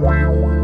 Wow.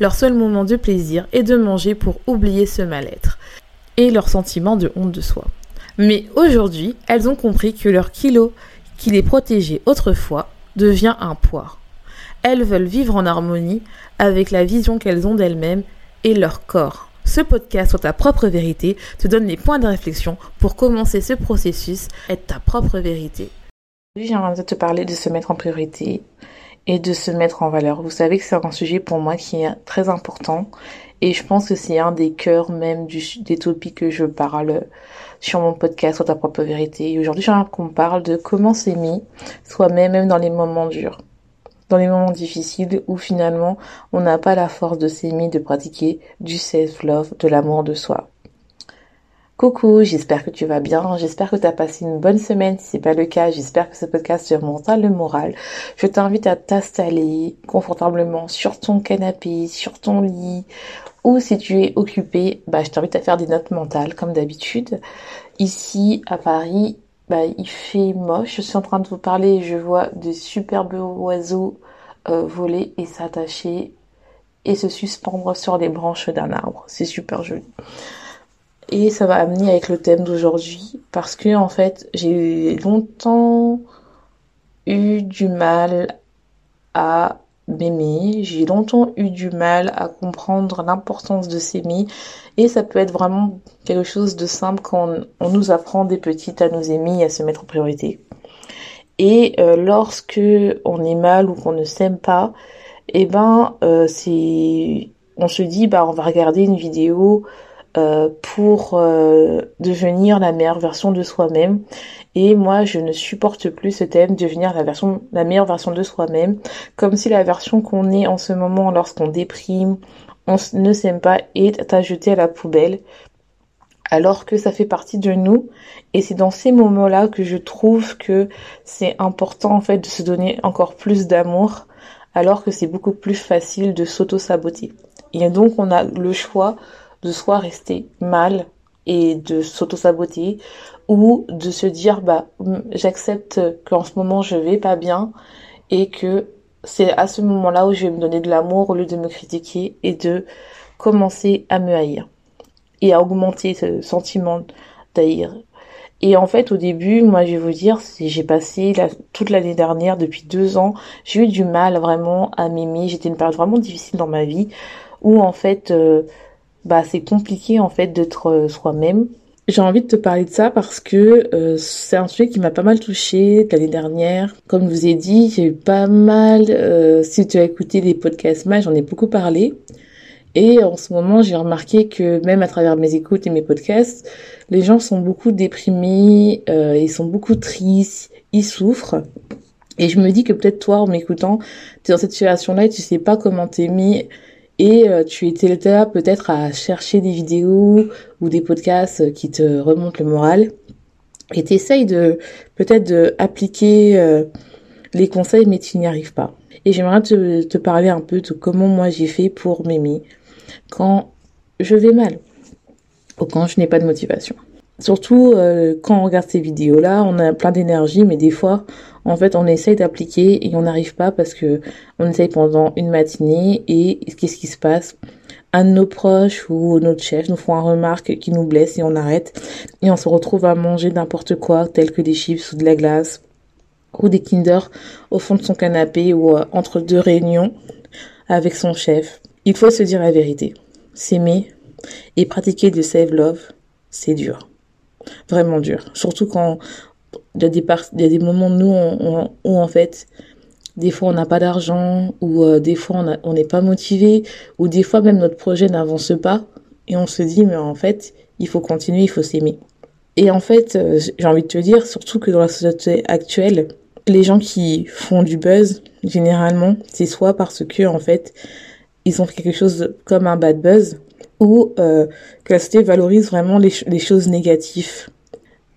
Leur seul moment de plaisir est de manger pour oublier ce mal-être et leur sentiment de honte de soi. Mais aujourd'hui, elles ont compris que leur kilo qui les protégeait autrefois devient un poids. Elles veulent vivre en harmonie avec la vision qu'elles ont d'elles-mêmes et leur corps. Ce podcast sur ta propre vérité te donne les points de réflexion pour commencer ce processus, être ta propre vérité. Aujourd'hui, j'aimerais te parler de se mettre en priorité et de se mettre en valeur. Vous savez que c'est un sujet pour moi qui est très important et je pense que c'est un des cœurs même des topics que je parle sur mon podcast sur ta propre vérité. Et aujourd'hui, j'aimerais qu'on parle de comment s'aimer soi-même, même dans les moments durs. Dans les moments difficiles où finalement on n'a pas la force de s'aimer, de pratiquer du self-love, de l'amour de soi. Coucou, j'espère que tu vas bien, j'espère que tu as passé une bonne semaine. Si c'est pas le cas, j'espère que ce podcast te remontera le moral. Je t'invite à t'installer confortablement sur ton canapé, sur ton lit, ou si tu es occupé, bah, je t'invite à faire des notes mentales comme d'habitude. Ici à Paris, bah, il fait moche. Je suis en train de vous parler et je vois des superbes oiseaux euh, voler et s'attacher et se suspendre sur les branches d'un arbre. C'est super joli. Et ça va amener avec le thème d'aujourd'hui parce que en fait j'ai longtemps eu du mal à m'aimer, j'ai longtemps eu du mal à comprendre l'importance de s'aimer et ça peut être vraiment quelque chose de simple quand on, nous apprend des petites à nous aimer et à se mettre en priorité. Et euh, lorsque on est mal ou qu'on ne s'aime pas, eh ben euh, c'est on se dit bah on va regarder une vidéo euh, pour euh, devenir la meilleure version de soi-même. Et moi, je ne supporte plus ce thème, devenir la version, la meilleure version de soi-même, comme si la version qu'on est en ce moment, lorsqu'on déprime, on ne s'aime pas, est à jeter à la poubelle, alors que ça fait partie de nous. Et c'est dans ces moments-là que je trouve que c'est important en fait de se donner encore plus d'amour, alors que c'est beaucoup plus facile de s'auto-saboter. Et donc on a le choix de soit rester mal et de s'auto-saboter ou de se dire bah j'accepte qu'en ce moment je vais pas bien et que c'est à ce moment-là où je vais me donner de l'amour au lieu de me critiquer et de commencer à me haïr et à augmenter ce sentiment d'haïr. Et en fait, au début, moi, je vais vous dire, j'ai passé toute l'année dernière, depuis deux ans, j'ai eu du mal vraiment à m'aimer. J'étais une période vraiment difficile dans ma vie où en fait, euh, bah c'est compliqué en fait d'être euh, soi-même. J'ai envie de te parler de ça parce que euh, c'est un sujet qui m'a pas mal touché l'année dernière. Comme je vous ai dit, j'ai eu pas mal, euh, si tu as écouté les podcasts mal, j'en ai beaucoup parlé. Et en ce moment, j'ai remarqué que même à travers mes écoutes et mes podcasts, les gens sont beaucoup déprimés, euh, ils sont beaucoup tristes, ils souffrent. Et je me dis que peut-être toi, en m'écoutant, tu es dans cette situation-là et tu sais pas comment t'aimer et euh, tu étais là peut-être à chercher des vidéos ou des podcasts qui te remontent le moral et tu essayes de peut-être de appliquer euh, les conseils mais tu n'y arrives pas. Et j'aimerais te, te parler un peu de comment moi j'ai fait pour m'aimer quand je vais mal ou quand je n'ai pas de motivation. Surtout euh, quand on regarde ces vidéos-là, on a plein d'énergie, mais des fois, en fait, on essaye d'appliquer et on n'arrive pas parce que on essaye pendant une matinée et qu'est-ce qui se passe? Un de nos proches ou notre chef nous font un remarque qui nous blesse et on arrête et on se retrouve à manger n'importe quoi, tel que des chips ou de la glace ou des Kinder au fond de son canapé ou euh, entre deux réunions avec son chef. Il faut se dire la vérité. S'aimer et pratiquer du self-love, c'est dur vraiment dur. Surtout quand il y a des, il y a des moments nous où en fait des fois on n'a pas d'argent ou euh, des fois on n'est pas motivé ou des fois même notre projet n'avance pas et on se dit mais en fait il faut continuer, il faut s'aimer. Et en fait, euh, j'ai envie de te dire, surtout que dans la société actuelle, les gens qui font du buzz, généralement, c'est soit parce que, en fait, ils ont fait quelque chose comme un bad buzz, ou euh, que la société valorise vraiment les, choses négatives.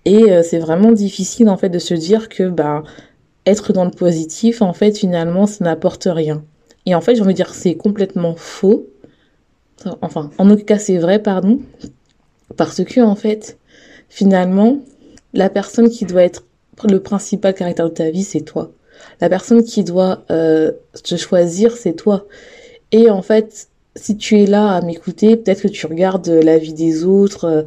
Et euh, c'est vraiment difficile, en fait, de se dire que, bah, être dans le positif, en fait, finalement, ça n'apporte rien. Et en fait, j'ai envie de dire, c'est complètement faux. Enfin, en aucun cas, c'est vrai, pardon. Parce que, en fait, finalement, la personne qui doit être le principal caractère de ta vie, c'est toi. La personne qui doit euh, te choisir, c'est toi. Et en fait, si tu es là à m'écouter, peut-être que tu regardes la vie des autres, euh,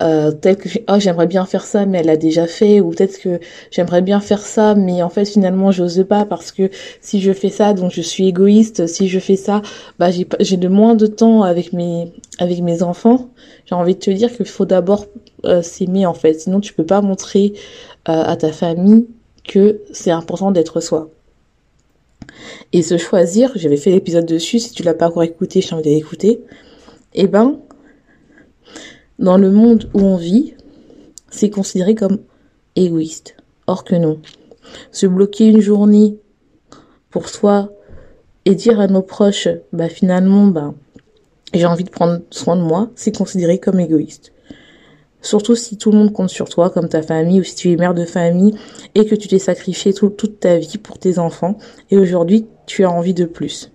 euh, peut-être que oh, j'aimerais bien faire ça mais elle l'a déjà fait ou peut-être que j'aimerais bien faire ça mais en fait finalement j'ose pas parce que si je fais ça donc je suis égoïste si je fais ça bah j'ai j'ai de moins de temps avec mes avec mes enfants. J'ai envie de te dire qu'il faut d'abord euh, s'aimer en fait. Sinon tu peux pas montrer euh, à ta famille que c'est important d'être soi et se choisir j'avais fait l'épisode dessus si tu l'as pas encore écouté je t'invite à l'écouter eh ben dans le monde où on vit, c'est considéré comme égoïste. Or que non. Se bloquer une journée pour soi et dire à nos proches, bah finalement, bah, j'ai envie de prendre soin de moi, c'est considéré comme égoïste. Surtout si tout le monde compte sur toi, comme ta famille, ou si tu es mère de famille, et que tu t'es sacrifié toute ta vie pour tes enfants, et aujourd'hui tu as envie de plus.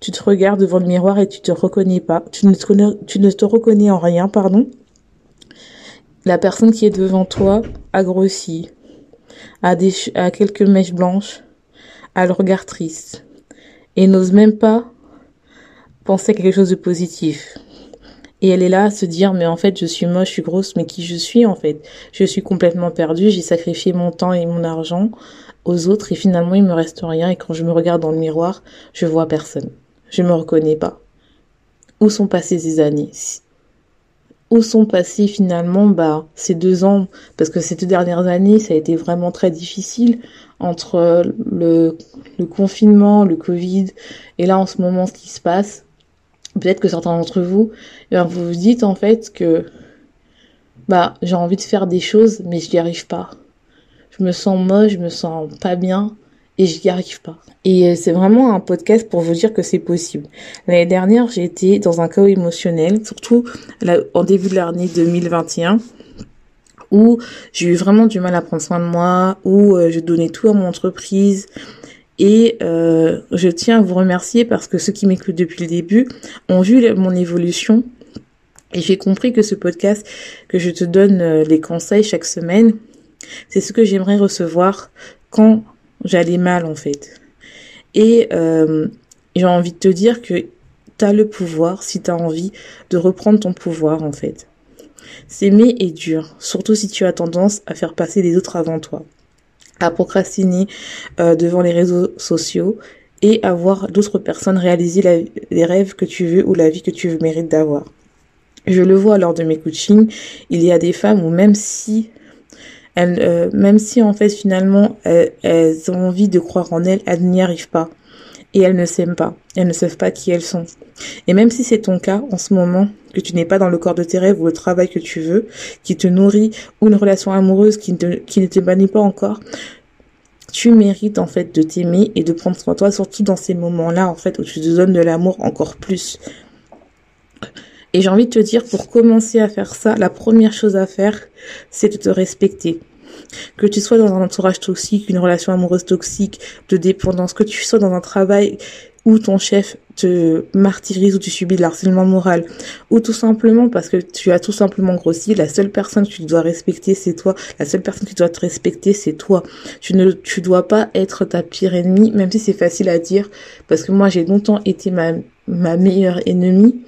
Tu te regardes devant le miroir et tu te reconnais pas. Tu ne te, reconnais en rien, pardon. La personne qui est devant toi a grossi, a, a quelques mèches blanches, a le regard triste et n'ose même pas penser à quelque chose de positif. Et elle est là à se dire, mais en fait, je suis moche, je suis grosse, mais qui je suis en fait? Je suis complètement perdue, j'ai sacrifié mon temps et mon argent aux autres et finalement il me reste rien et quand je me regarde dans le miroir, je vois personne. Je me reconnais pas. Où sont passées ces années? Où sont passés finalement bah, ces deux ans? Parce que ces deux dernières années, ça a été vraiment très difficile entre le, le confinement, le Covid, et là en ce moment ce qui se passe. Peut-être que certains d'entre vous, vous vous dites en fait que bah j'ai envie de faire des choses, mais je n'y arrive pas. Je me sens moche, je me sens pas bien et j'y arrive pas. Et euh, c'est vraiment un podcast pour vous dire que c'est possible. L'année dernière, j'ai été dans un chaos émotionnel, surtout en début de l'année 2021 où j'ai eu vraiment du mal à prendre soin de moi, où euh, je donnais tout à mon entreprise. Et euh, je tiens à vous remercier parce que ceux qui m'écoutent depuis le début ont vu mon évolution. Et j'ai compris que ce podcast, que je te donne euh, les conseils chaque semaine, c'est ce que j'aimerais recevoir quand j'allais mal en fait. Et euh, j'ai envie de te dire que tu as le pouvoir, si tu as envie, de reprendre ton pouvoir en fait. S'aimer est dur, surtout si tu as tendance à faire passer les autres avant toi, à procrastiner euh, devant les réseaux sociaux et à voir d'autres personnes réaliser les rêves que tu veux ou la vie que tu mérites d'avoir. Je le vois lors de mes coachings, il y a des femmes où même si elles, euh, même si en fait finalement elles, ont envie de croire en elles, elles n'y arrivent pas. Et elles ne s'aiment pas. Elles ne savent pas qui elles sont. Et même si c'est ton cas en ce moment, que tu n'es pas dans le corps de tes rêves ou le travail que tu veux, qui te nourrit, ou une relation amoureuse qui, ne ne t'épanouit pas encore, tu mérites en fait de t'aimer et de prendre soin de toi, surtout dans ces moments-là en fait où tu te donnes de l'amour encore plus. Et j'ai envie de te dire, pour commencer à faire ça, la première chose à faire, c'est de te respecter. Que tu sois dans un entourage toxique, une relation amoureuse toxique, de dépendance, que tu sois dans un travail où ton chef te martyrise ou tu subis de l'harcèlement moral, ou tout simplement parce que tu as tout simplement grossi, la seule personne que tu dois respecter, c'est toi. La seule personne qui doit te respecter, c'est toi. Tu ne, tu dois pas être ta pire ennemie, même si c'est facile à dire, parce que moi j'ai longtemps été ma, ma meilleure ennemie,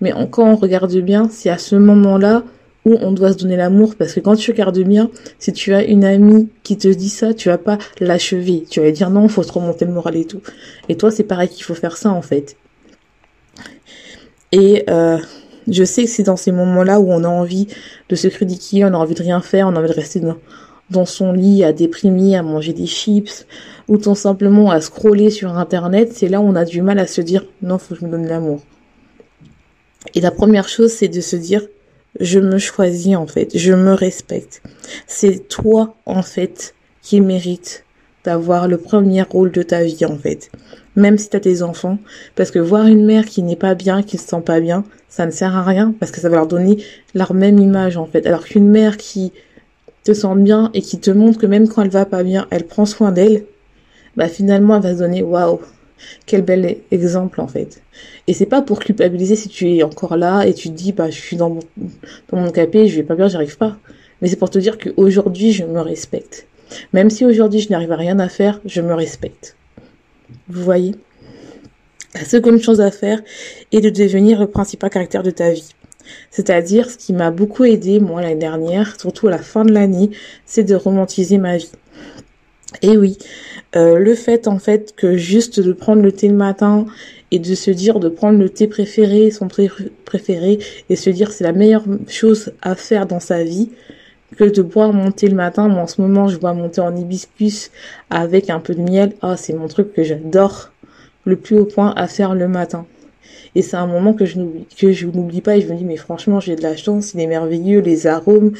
mais quand on regarde bien, c'est à ce moment-là où on doit se donner l'amour parce que quand tu regardes bien, si tu as une amie qui te dit ça, tu vas pas l'achever. Tu vas dire non, faut se remonter le moral et tout. Et toi, c'est pareil qu'il faut faire ça en fait. Et euh, je sais que c'est dans ces moments-là où on a envie de se critiquer, on a envie de rien faire, on a envie de rester dans, dans son lit à déprimer, à manger des chips, ou tout simplement à scroller sur internet, c'est là où on a du mal à se dire non, faut que je me donne l'amour. Et la première chose, c'est de se dire, je me choisis en fait, je me respecte. C'est toi en fait qui mérite d'avoir le premier rôle de ta vie en fait. Même si tu as tes enfants, parce que voir une mère qui n'est pas bien, qui se sent pas bien, ça ne sert à rien parce que ça va leur donner leur même image en fait. Alors qu'une mère qui te sent bien et qui te montre que même quand elle va pas bien, elle prend soin d'elle, bah finalement elle va se donner waouh, quel bel exemple en fait. Et c'est pas pour culpabiliser si tu es encore là et tu te dis bah je suis dans mon dans mon capé, je vais pas bien, j'arrive pas. Mais c'est pour te dire qu'aujourd'hui je me respecte. Même si aujourd'hui je n'arrive à rien à faire, je me respecte. Vous voyez? La seconde chose à faire est de devenir le principal caractère de ta vie. C'est-à-dire, ce qui m'a beaucoup aidé, moi, l'année dernière, surtout à la fin de l'année, c'est de romantiser ma vie. Et oui, euh, le fait, en fait, que juste de prendre le thé le matin et de se dire de prendre le thé préféré, son préféré, et se dire c'est la meilleure chose à faire dans sa vie, que de boire mon thé le matin. Moi, en ce moment, je bois mon thé en hibiscus avec un peu de miel. Ah, c'est mon truc que j'adore le plus haut point à faire le matin. Et c'est un moment que je n'oublie, que pas et je me dis, mais franchement, j'ai de la chance, il est merveilleux, les arômes.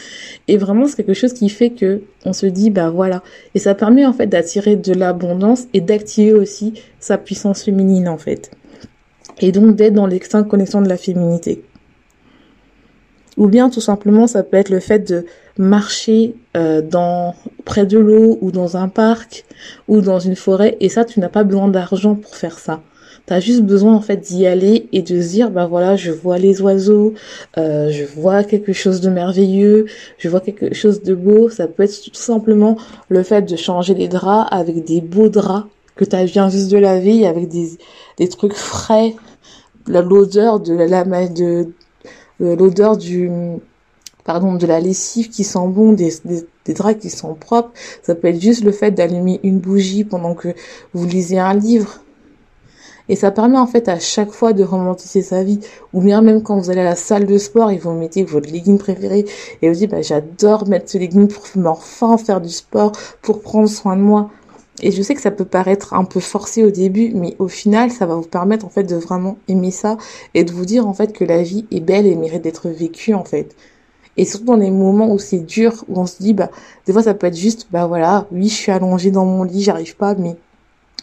Et vraiment, c'est quelque chose qui fait que on se dit, bah voilà. Et ça permet, en fait, d'attirer de l'abondance et d'activer aussi sa puissance féminine, en fait. Et donc, d'être dans l'extinct connexion de la féminité. Ou bien, tout simplement, ça peut être le fait de marcher euh, dans près de l'eau ou dans un parc ou dans une forêt et ça tu n'as pas besoin d'argent pour faire ça tu as juste besoin en fait d'y aller et de se dire bah voilà je vois les oiseaux euh, je vois quelque chose de merveilleux je vois quelque chose de beau ça peut être tout simplement le fait de changer les draps avec des beaux draps que tu viens juste de laver avec des des trucs frais l'odeur de la de, de l'odeur du pardon, de la lessive qui sent bon, des, des, draps qui sont propres. Ça peut être juste le fait d'allumer une bougie pendant que vous lisez un livre. Et ça permet en fait à chaque fois de romantiser sa vie. Ou bien même quand vous allez à la salle de sport et vous mettez votre legging préféré et vous dites bah, j'adore mettre ce legging pour enfin faire du sport, pour prendre soin de moi. Et je sais que ça peut paraître un peu forcé au début, mais au final, ça va vous permettre en fait de vraiment aimer ça et de vous dire en fait que la vie est belle et mérite d'être vécue en fait. Et surtout dans les moments où c'est dur, où on se dit, bah, des fois ça peut être juste, bah voilà, oui, je suis allongée dans mon lit, j'arrive pas, mais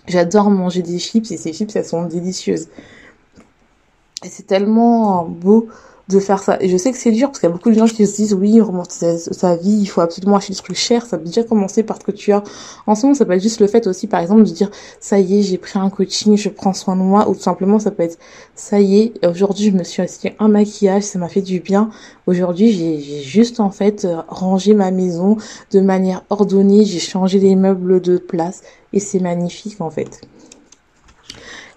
j'adore manger des chips et ces chips, elles sont délicieuses. Et c'est tellement beau de faire ça. Et je sais que c'est dur parce qu'il y a beaucoup de gens qui se disent oui, romantiser sa vie, il faut absolument acheter des trucs chers. Ça peut déjà commencer par ce que tu as. En ce moment, ça peut être juste le fait aussi, par exemple, de dire ça y est, j'ai pris un coaching, je prends soin de moi, ou tout simplement ça peut être ça y est, aujourd'hui je me suis acheté un maquillage, ça m'a fait du bien. Aujourd'hui, j'ai juste en fait rangé ma maison de manière ordonnée, j'ai changé les meubles de place et c'est magnifique en fait.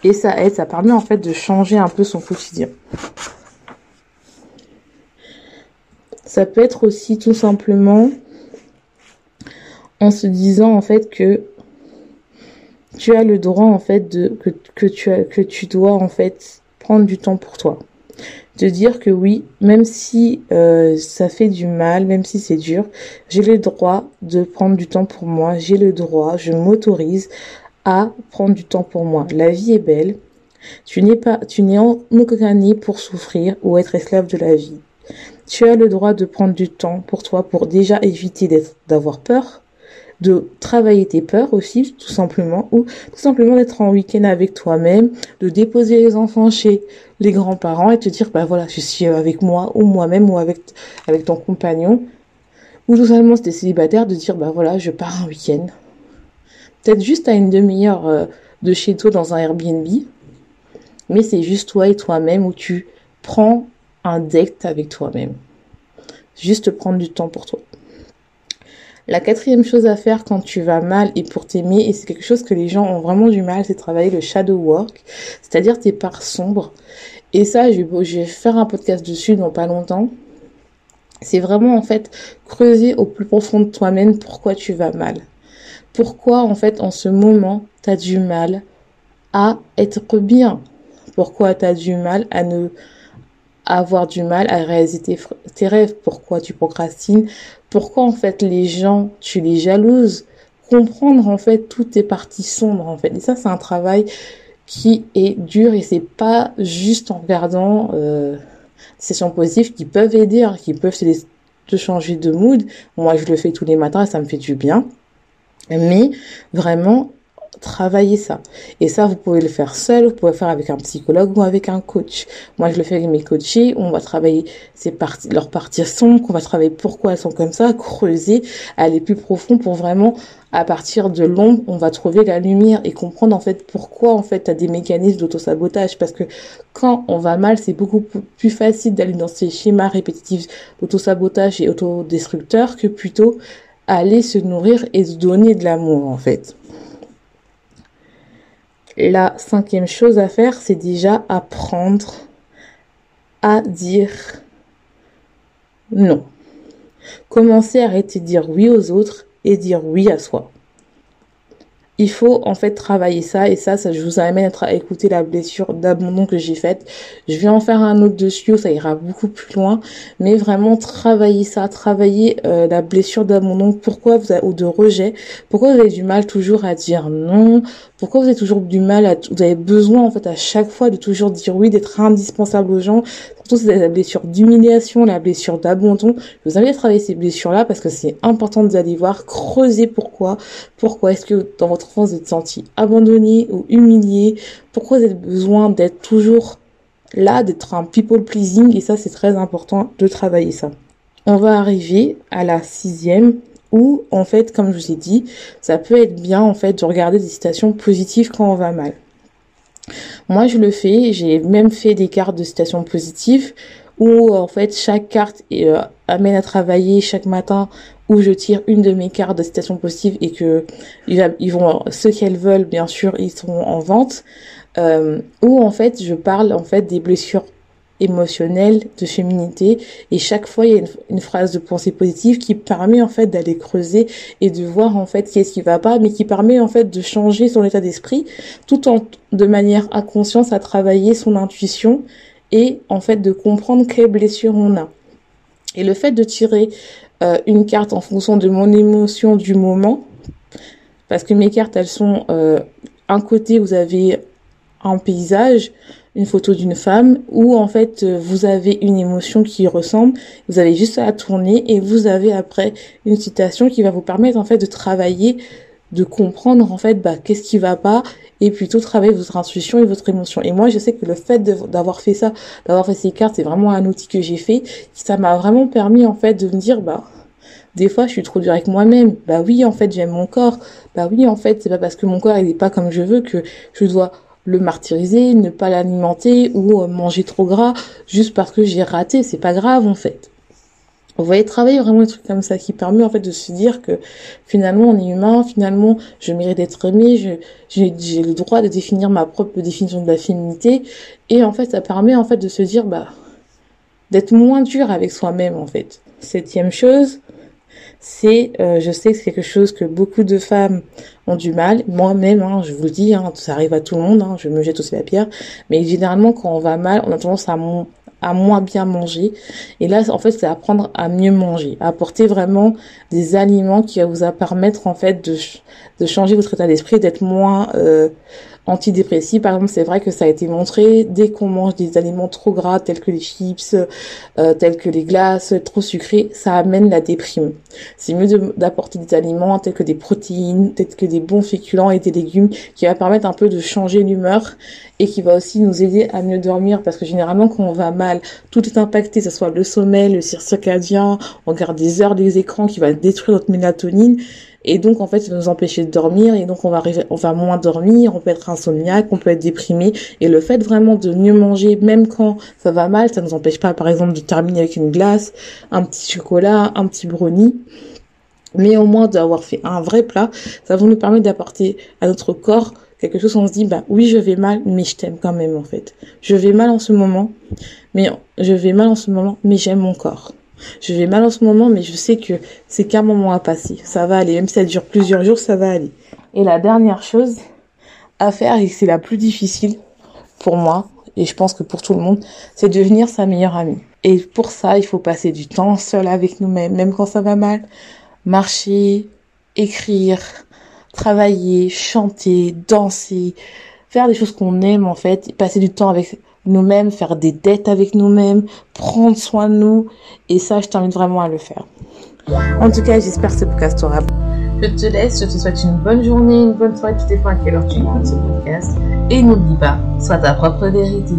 Et ça aide, ça permet en fait de changer un peu son quotidien. Ça peut être aussi tout simplement en se disant en fait que tu as le droit en fait de que, tu dois en fait prendre du temps pour toi. De dire que oui même si euh, ça fait du mal même si c'est dur j'ai le droit de prendre du temps pour moi. J'ai le droit je m'autorise à prendre du temps pour moi. La vie est belle. Tu n'es pas tu n'es en aucun année pour souffrir ou être esclave de la vie tu as le droit de prendre du temps pour toi pour déjà éviter d'avoir peur, de travailler tes peurs aussi, tout simplement, ou tout simplement d'être en week-end avec toi-même, de déposer les enfants chez les grands-parents et te dire, bah voilà, je suis avec moi, ou moi-même, ou avec, avec ton compagnon. Ou tout simplement, si t'es célibataire, de dire, bah voilà, je pars un week-end. Peut-être juste à une demi-heure euh, de chez toi dans un Airbnb. Mais c'est juste toi et toi-même où tu prends un avec toi-même. Juste prendre du temps pour toi. La quatrième chose à faire quand tu vas mal et pour t'aimer, et c'est quelque chose que les gens ont vraiment du mal, c'est travailler le shadow work, c'est-à-dire tes parts sombres. Et ça, je vais faire un podcast dessus dans pas longtemps. C'est vraiment en fait creuser au plus profond de toi-même pourquoi tu vas mal. Pourquoi en fait en ce moment tu as du mal à être bien? Pourquoi tu as du mal à ne avoir du mal à réaliser tes, rêves, pourquoi tu procrastines, pourquoi en fait les gens, tu les jalouses, comprendre en fait toutes tes parties sombres en fait. Et ça c'est un travail qui est dur et c'est pas juste en regardant euh, sessions positives qui peuvent aider, hein, qui peuvent te changer de mood. Moi, je le fais tous les matins et ça me fait du bien. Mais vraiment, travailler ça. Et ça, vous pouvez le faire seul, vous pouvez le faire avec un psychologue ou avec un coach. Moi, je le fais avec mes coachés, on va travailler ces parties, leurs parties sont, qu'on va travailler pourquoi elles sont comme ça, creuser, aller plus profond pour vraiment, à partir de l'ombre, on va trouver la lumière et comprendre en fait pourquoi en fait tu as des mécanismes d'autosabotage. Parce que quand on va mal, c'est beaucoup plus facile d'aller dans ces schémas répétitifs d'autosabotage et autodestructeurs que plutôt aller se nourrir et se donner de l'amour en fait. La cinquième chose à faire, c'est déjà apprendre à dire non. Commencer à arrêter de dire oui aux autres et dire oui à soi il faut en fait travailler ça. Et ça, ça je vous amène à écouter la blessure d'abandon que j'ai faite. Je vais en faire un autre dessus, ça ira beaucoup plus loin, mais vraiment travailler ça, travailler euh, la blessure d'abandon. Pourquoi vous avez ou de rejet? Pourquoi vous avez du mal toujours à dire non? Pourquoi vous avez toujours du mal à vous avez besoin en fait à chaque fois de toujours dire oui, d'être indispensable aux gens Surtout la blessure d'humiliation, la blessure d'abandon. Je vous invite à travailler ces blessures-là parce que c'est important d'aller voir, creuser pourquoi. Pourquoi est-ce que dans votre enfance vous êtes senti abandonné ou humilié? Pourquoi vous avez besoin d'être toujours là, d'être un people pleasing? Et ça, c'est très important de travailler ça. On va arriver à la sixième où, en fait, comme je vous ai dit, ça peut être bien, en fait, de regarder des citations positives quand on va mal. Moi, je le fais. J'ai même fait des cartes de citation positives où en fait chaque carte euh, amène à travailler chaque matin où je tire une de mes cartes de citation positive et que ils, vont ce qu'elles veulent bien sûr ils seront en vente euh, où en fait je parle en fait des blessures émotionnelle, de féminité. Et chaque fois, il y a une, phrase de pensée positive qui permet en fait d'aller creuser et de voir en fait qu'est-ce qui va pas, mais qui permet en fait de changer son état d'esprit, tout en de manière à conscience à travailler son intuition et en fait de comprendre quelles blessures on a. Et le fait de tirer euh, une carte en fonction de mon émotion du moment, parce que mes cartes elles sont euh, un côté vous avez un paysage, une photo d'une femme où en fait euh, vous avez une émotion qui ressemble, vous avez juste à tourner et vous avez après une citation qui va vous permettre en fait de travailler, de comprendre en fait bah qu'est-ce qui va pas et plutôt travailler votre intuition et votre émotion. Et moi je sais que le fait d'avoir fait ça, d'avoir fait ces cartes, c'est vraiment un outil que j'ai fait, ça m'a vraiment permis en fait de me dire bah des fois je suis trop dur avec moi-même. Bah oui en fait j'aime mon corps. Bah oui en fait c'est pas parce que mon corps il est pas comme je veux que je dois le martyriser, ne pas l'alimenter ou euh, manger trop gras juste parce que j'ai raté. C'est pas grave en fait. Vous voyez, travailler vraiment des trucs comme ça qui permet en fait de se dire que finalement on est humain, finalement je mérite d'être aimé, j'ai le droit de définir ma propre définition de la féminité et en fait ça permet en fait de se dire bah d'être moins dur avec soi-même en fait. Septième chose, c'est, euh, je sais que c'est quelque chose que beaucoup de femmes ont du mal. Moi-même, hein, je vous le dis, hein, ça arrive à tout le monde. Hein, je me jette aussi la pierre. Mais généralement, quand on va mal, on a tendance à, moins bien manger. Et là, en fait, c'est apprendre à mieux manger, à apporter vraiment des aliments qui va vous permettre en fait de, de changer votre état d'esprit, d'être moins euh, antidépressifs. Par exemple, c'est vrai que ça a été montré, dès qu'on mange des aliments trop gras, tels que les chips, euh, tels que les glaces, trop sucrés, ça amène la déprime. C'est mieux d'apporter des aliments tels que des protéines, tels que des bons féculents et des légumes, qui va permettre un peu de changer l'humeur et qui va aussi nous aider à mieux dormir parce que généralement quand on va mal, tout est impacté, que ce soit le sommeil, le circadien, on regarde des heures des écrans qui va détruire notre mélatonine et donc, en fait, ça va nous empêcher de dormir. Et donc, on va on va moins dormir. On peut être insomniaque, on peut être déprimé. Et le fait vraiment de mieux manger, même quand ça va mal, ça nous empêche pas, par exemple, de terminer avec une glace, un petit chocolat, un petit brownie. Mais au moins d'avoir fait un vrai plat, ça va nous permettre d'apporter à notre corps quelque chose où on se dit, bah oui, je vais mal, mais je t'aime quand même, en fait. Je vais mal en ce moment, mais je vais mal en ce moment, mais j'aime mon corps. Je vais mal en ce moment, mais je sais que c'est qu'un moment à passer. Ça va aller. Même si ça dure plusieurs jours, ça va aller. Et la dernière chose à faire, et c'est la plus difficile pour moi, et je pense que pour tout le monde, c'est devenir sa meilleure amie. Et pour ça, il faut passer du temps seul avec nous-mêmes, même quand ça va mal. Marcher, écrire, travailler, chanter, danser, faire des choses qu'on aime en fait, passer du temps avec nous-mêmes, faire des dettes avec nous-mêmes, prendre soin de nous. Et ça, je t'invite vraiment à le faire. En tout cas, j'espère que ce podcast t'aura je te laisse, je te souhaite une bonne journée, une bonne soirée, tout dépend à quelle heure tu écoutes ce podcast. Et n'oublie pas, sois ta propre vérité.